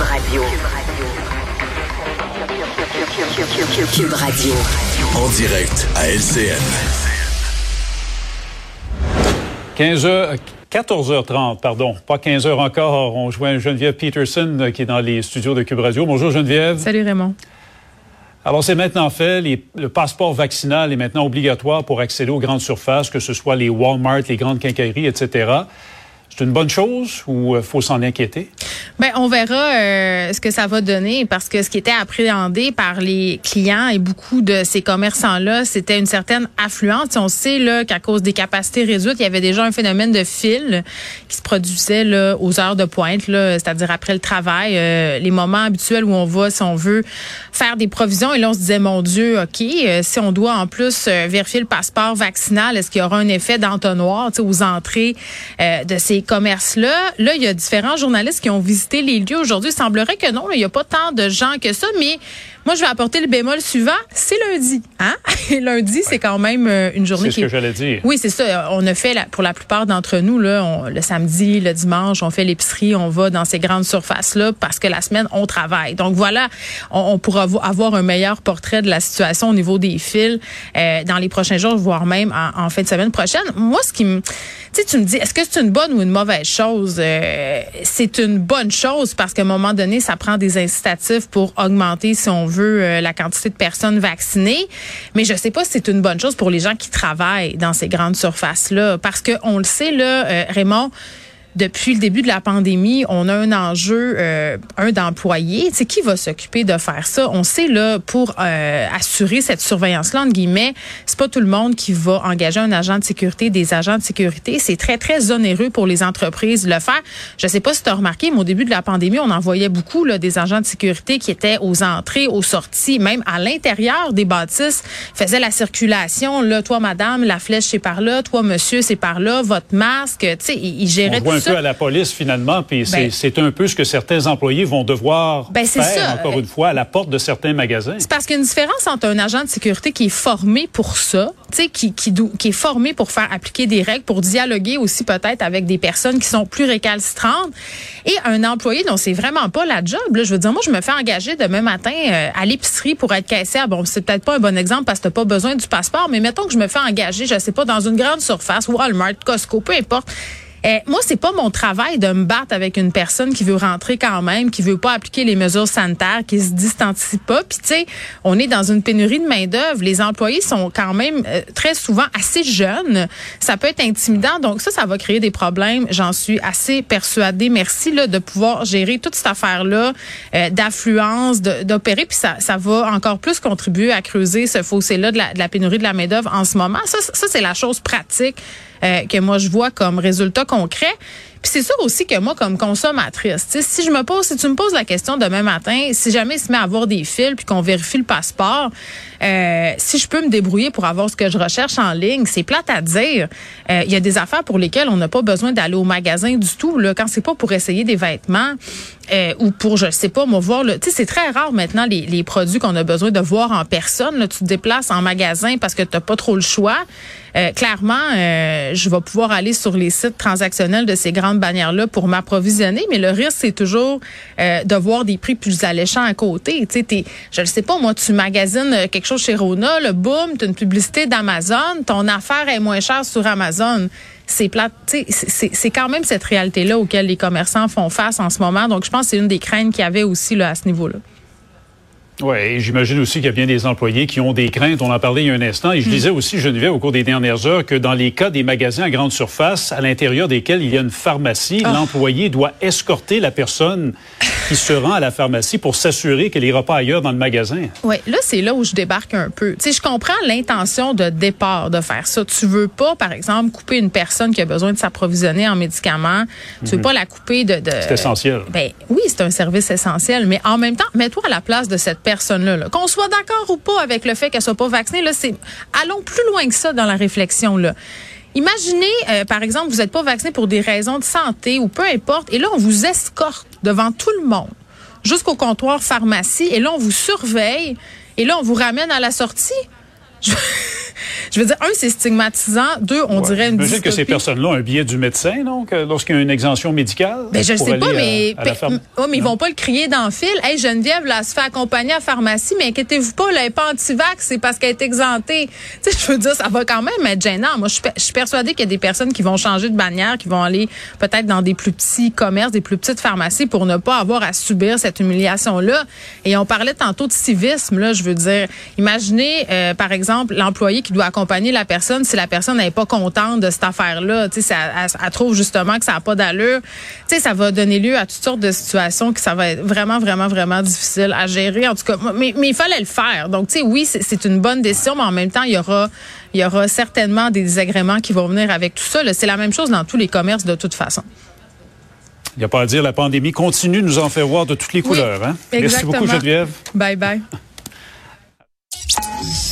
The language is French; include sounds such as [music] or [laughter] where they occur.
Cube Radio. Cube Radio. En direct à LCN. 15h, 14h30, pardon, pas 15h encore. On joint Geneviève Peterson euh, qui est dans les studios de Cube Radio. Bonjour Geneviève. Salut Raymond. Alors c'est maintenant fait. Les- le passeport vaccinal est maintenant obligatoire pour accéder aux grandes surfaces, que ce soit les Walmart, les grandes quincailleries, etc. C'est une bonne chose ou euh, faut s'en inquiéter? Ben, on verra euh, ce que ça va donner parce que ce qui était appréhendé par les clients et beaucoup de ces commerçants-là, c'était une certaine affluence. On sait là qu'à cause des capacités réduites, il y avait déjà un phénomène de fil qui se produisait là aux heures de pointe, c'est-à-dire après le travail, euh, les moments habituels où on va, si on veut, faire des provisions. Et là, on se disait, mon Dieu, ok, euh, si on doit en plus euh, vérifier le passeport vaccinal, est-ce qu'il y aura un effet d'entonnoir aux entrées de ces commerces-là Là, il y a différents journalistes qui ont visité les lieux aujourd'hui. Il semblerait que non, là, il n'y a pas tant de gens que ça, mais moi, je vais apporter le bémol suivant. C'est lundi, hein? Et [laughs] lundi, c'est quand même euh, une journée C'est ce qui que j'allais dire. oui, c'est ça. On a fait, la- pour la plupart d'entre nous, là, on- le samedi, le dimanche, on fait l'épicerie, on va dans ces grandes surfaces-là parce que la semaine, on travaille. Donc voilà, on, on pourra avo- avoir un meilleur portrait de la situation au niveau des fils euh, dans les prochains jours, voire même en, en fin de semaine prochaine. Moi, ce qui me... Tu sais, tu me dis, est-ce que c'est une bonne ou une mauvaise chose? Euh, c'est une bonne chose parce qu'à un moment donné, ça prend des incitatifs pour augmenter, si on veut, euh, la quantité de personnes vaccinées. Mais je sais pas si c'est une bonne chose pour les gens qui travaillent dans ces grandes surfaces-là. Parce que on le sait, là, euh, Raymond, depuis le début de la pandémie, on a un enjeu, euh, un d'employés. C'est qui va s'occuper de faire ça? On sait là pour euh, assurer cette surveillance-là entre guillemets, c'est pas tout le monde qui va engager un agent de sécurité, des agents de sécurité. C'est très très onéreux pour les entreprises de le faire. Je sais pas si tu as remarqué, mais au début de la pandémie, on en voyait beaucoup là, des agents de sécurité qui étaient aux entrées, aux sorties, même à l'intérieur des bâtisses, faisaient la circulation. Là, toi, madame, la flèche c'est par là, toi, monsieur, c'est par là, votre masque. Tu sais, ils, géraient tout un ça. peu à la police finalement, puis c'est- Ben- c'est un peu ce que certains employés vont devoir Ben, faire, ça. encore une fois, à la porte de certains magasins. C'est parce qu'il y a une différence entre un agent de sécurité qui est formé pour ça, tu sais, qui, qui, qui est formé pour faire appliquer des règles, pour dialoguer aussi peut-être avec des personnes qui sont plus récalcitrantes, et un employé dont c'est vraiment pas la job. Là, je veux dire, moi, je me fais engager demain matin euh, à l'épicerie pour être caissière. Bon, c'est peut-être pas un bon exemple parce que t'as pas besoin du passeport, mais mettons que je me fais engager, je sais pas, dans une grande surface, Walmart, Costco, peu importe. Euh, moi, c'est pas mon travail de me battre avec une personne qui veut rentrer quand même, qui veut pas appliquer les mesures sanitaires, qui se distancie pas. Puis tu sais, on est dans une pénurie de main d'œuvre. Les employés sont quand même euh, très souvent assez jeunes. Ça peut être intimidant. Donc ça, ça va créer des problèmes. J'en suis assez persuadée. Merci là de pouvoir gérer toute cette affaire là d'affluence, de- d'opérer. Puis ça, ça va encore plus contribuer à creuser ce fossé là de la, de la pénurie de la main d'œuvre en ce moment. Ça, ça c'est la chose pratique euh, que moi je vois comme résultat concret. Puis c'est sûr aussi que moi, comme consommatrice, si je me pose, si tu me poses la question demain matin, si jamais il se met à avoir des fils puis qu'on vérifie le passeport, euh, si je peux me débrouiller pour avoir ce que je recherche en ligne, c'est plate à dire. Euh, Il y a des affaires pour lesquelles on n'a pas besoin d'aller au magasin du tout. Là, quand c'est pas pour essayer des vêtements euh, ou pour, je sais pas, moi voir. Tu sais, c'est très rare maintenant les, les produits qu'on a besoin de voir en personne. Là, tu te déplaces en magasin parce que t'as pas trop le choix. Euh, clairement, euh, je vais pouvoir aller sur les sites transactionnels de ces bannières-là pour m'approvisionner, mais le risque, c'est toujours euh, de voir des prix plus alléchants à côté. Tu je ne sais pas, moi, tu magasines euh, quelque chose chez Rona, le boom, tu as une publicité d'Amazon, ton affaire est moins chère sur Amazon. C'est plate. C'est quand même cette réalité-là auquel les commerçants font face en ce moment. Donc, je pense que c'est une des craintes qu'il y avait aussi là, à ce niveau-là. Oui, et j'imagine aussi qu'il y a bien des employés qui ont des craintes. On en parlait il y a un instant. Et je disais aussi, Geneviève, au cours des dernières heures, que dans les cas des magasins à grande surface, à l'intérieur desquels il y a une pharmacie, l'employé doit escorter la personne qui se rend à la pharmacie pour s'assurer qu'elle n'ira pas ailleurs dans le magasin. Oui, là, c'est là où je débarque un peu. Tu sais, je comprends l'intention de départ de faire ça. Tu veux pas, par exemple, couper une personne qui a besoin de s'approvisionner en médicaments. Tu veux pas la couper de... de C'est essentiel. Ben oui, c'est un service essentiel, mais en même temps, mets-toi à la place de cette Qu'on soit d'accord ou pas avec le fait qu'elle soit pas vaccinée, là, c'est allons plus loin que ça dans la réflexion là. Imaginez, euh, par exemple, vous n'êtes pas vacciné pour des raisons de santé ou peu importe, et là, on vous escorte devant tout le monde jusqu'au comptoir pharmacie, et là, on vous surveille, et là, on vous ramène à la sortie. [laughs] Je veux dire, un, c'est stigmatisant. Deux, on dirait une J'imagine que ces personnes-là ont un billet du médecin, donc, euh, lorsqu'il y a une exemption médicale. Ben, je ne sais pas, mais, oh, mais ils vont pas le crier dans le fil. Hey, Geneviève, là, se fait accompagner à la pharmacie, mais inquiétez-vous pas, elle n'est pas anti-vax, c'est parce qu'elle est exemptée. Tu sais, je veux dire, ça va quand même être gênant. Moi, je suis persuadée qu'il y a des personnes qui vont changer de bannière, qui vont aller peut-être dans des plus petits commerces, des plus petites pharmacies pour ne pas avoir à subir cette humiliation-là. Et on parlait tantôt de civisme, là, je veux dire. Imaginez, euh, par exemple, l'employé qui doit accompagner la personne si la personne n'est pas contente de cette affaire-là. Tu sais, elle, elle, trouve justement que ça n'a pas d'allure. Tu sais, ça va donner lieu à toutes sortes de situations que ça va être vraiment, vraiment, vraiment difficile à gérer. En tout cas, mais, mais il fallait le faire. Donc, tu sais, oui, c'est une bonne décision, mais en même temps, il y aura, il y aura certainement des désagréments qui vont venir avec tout ça. C'est la même chose dans tous les commerces de toute façon. Il n'y a pas à dire, la pandémie continue de nous en faire voir de toutes les couleurs. Hein? Merci beaucoup, Geneviève. Bye bye. [laughs]